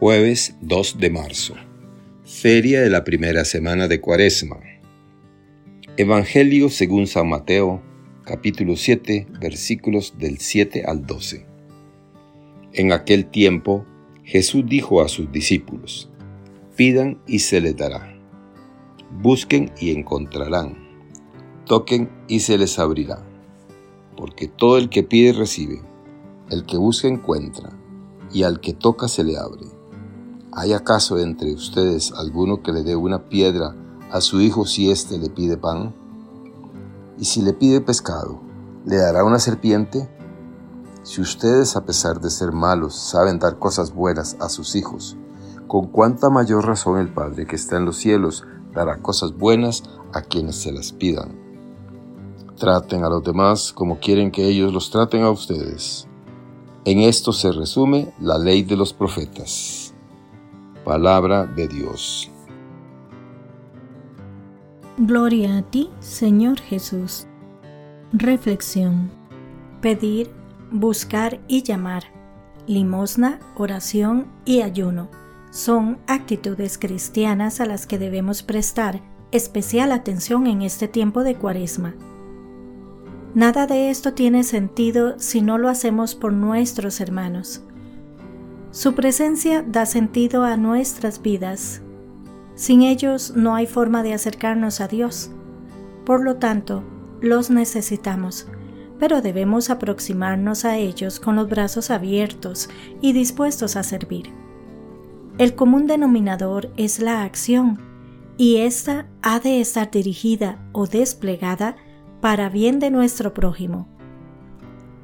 Jueves 2 de marzo. Feria de la primera semana de Cuaresma. Evangelio según San Mateo, capítulo 7, versículos del 7 al 12. En aquel tiempo, Jesús dijo a sus discípulos, Pidan y se les dará. Busquen y encontrarán. Toquen y se les abrirá. Porque todo el que pide recibe, el que busca encuentra, y al que toca se le abre. ¿Hay acaso entre ustedes alguno que le dé una piedra a su hijo si éste le pide pan? ¿Y si le pide pescado, le dará una serpiente? Si ustedes, a pesar de ser malos, saben dar cosas buenas a sus hijos, con cuánta mayor razón el Padre que está en los cielos dará cosas buenas a quienes se las pidan. Traten a los demás como quieren que ellos los traten a ustedes. En esto se resume la ley de los profetas. Palabra de Dios. Gloria a ti, Señor Jesús. Reflexión. Pedir, buscar y llamar. Limosna, oración y ayuno son actitudes cristianas a las que debemos prestar especial atención en este tiempo de cuaresma. Nada de esto tiene sentido si no lo hacemos por nuestros hermanos. Su presencia da sentido a nuestras vidas. Sin ellos no hay forma de acercarnos a Dios. Por lo tanto, los necesitamos, pero debemos aproximarnos a ellos con los brazos abiertos y dispuestos a servir. El común denominador es la acción, y ésta ha de estar dirigida o desplegada para bien de nuestro prójimo.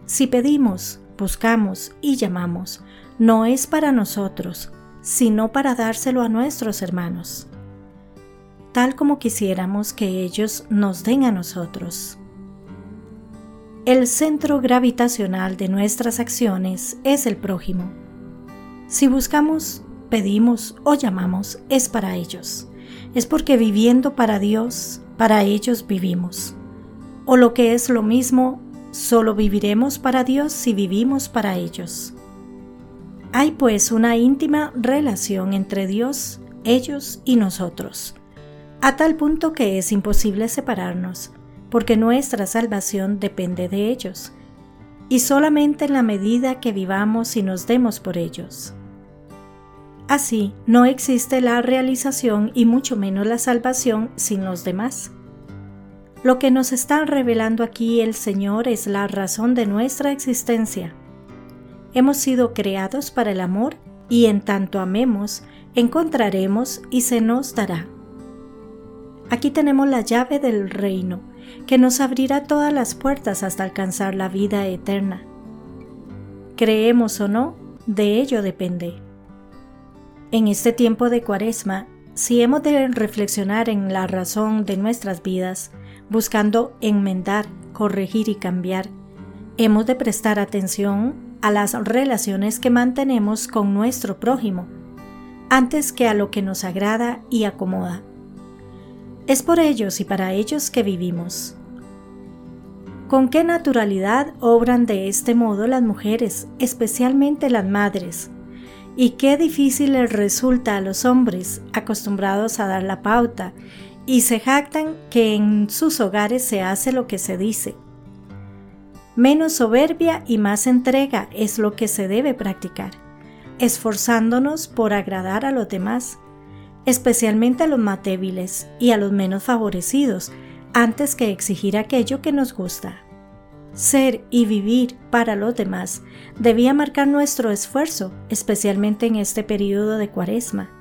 Si pedimos, buscamos y llamamos, no es para nosotros, sino para dárselo a nuestros hermanos, tal como quisiéramos que ellos nos den a nosotros. El centro gravitacional de nuestras acciones es el prójimo. Si buscamos, pedimos o llamamos, es para ellos. Es porque viviendo para Dios, para ellos vivimos. O lo que es lo mismo, solo viviremos para Dios si vivimos para ellos. Hay pues una íntima relación entre Dios, ellos y nosotros, a tal punto que es imposible separarnos, porque nuestra salvación depende de ellos, y solamente en la medida que vivamos y nos demos por ellos. Así, no existe la realización y mucho menos la salvación sin los demás. Lo que nos está revelando aquí el Señor es la razón de nuestra existencia Hemos sido creados para el amor y en tanto amemos, encontraremos y se nos dará. Aquí tenemos la llave del reino, que nos abrirá todas las puertas hasta alcanzar la vida eterna. Creemos o no, de ello depende. En este tiempo de cuaresma, si hemos de reflexionar en la razón de nuestras vidas, buscando enmendar, corregir y cambiar, hemos de prestar atención a las relaciones que mantenemos con nuestro prójimo, antes que a lo que nos agrada y acomoda. Es por ellos y para ellos que vivimos. ¿Con qué naturalidad obran de este modo las mujeres, especialmente las madres? Y qué difícil les resulta a los hombres, acostumbrados a dar la pauta, y se jactan que en sus hogares se hace lo que se dice, Menos soberbia y más entrega es lo que se debe practicar, esforzándonos por agradar a los demás, especialmente a los más débiles y a los menos favorecidos, antes que exigir aquello que nos gusta. Ser y vivir para los demás debía marcar nuestro esfuerzo, especialmente en este periodo de cuaresma.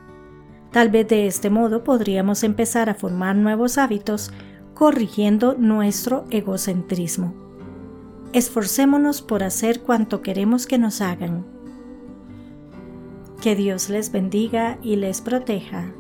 Tal vez de este modo podríamos empezar a formar nuevos hábitos corrigiendo nuestro egocentrismo esforcémonos por hacer cuanto queremos que nos hagan. Que Dios les bendiga y les proteja.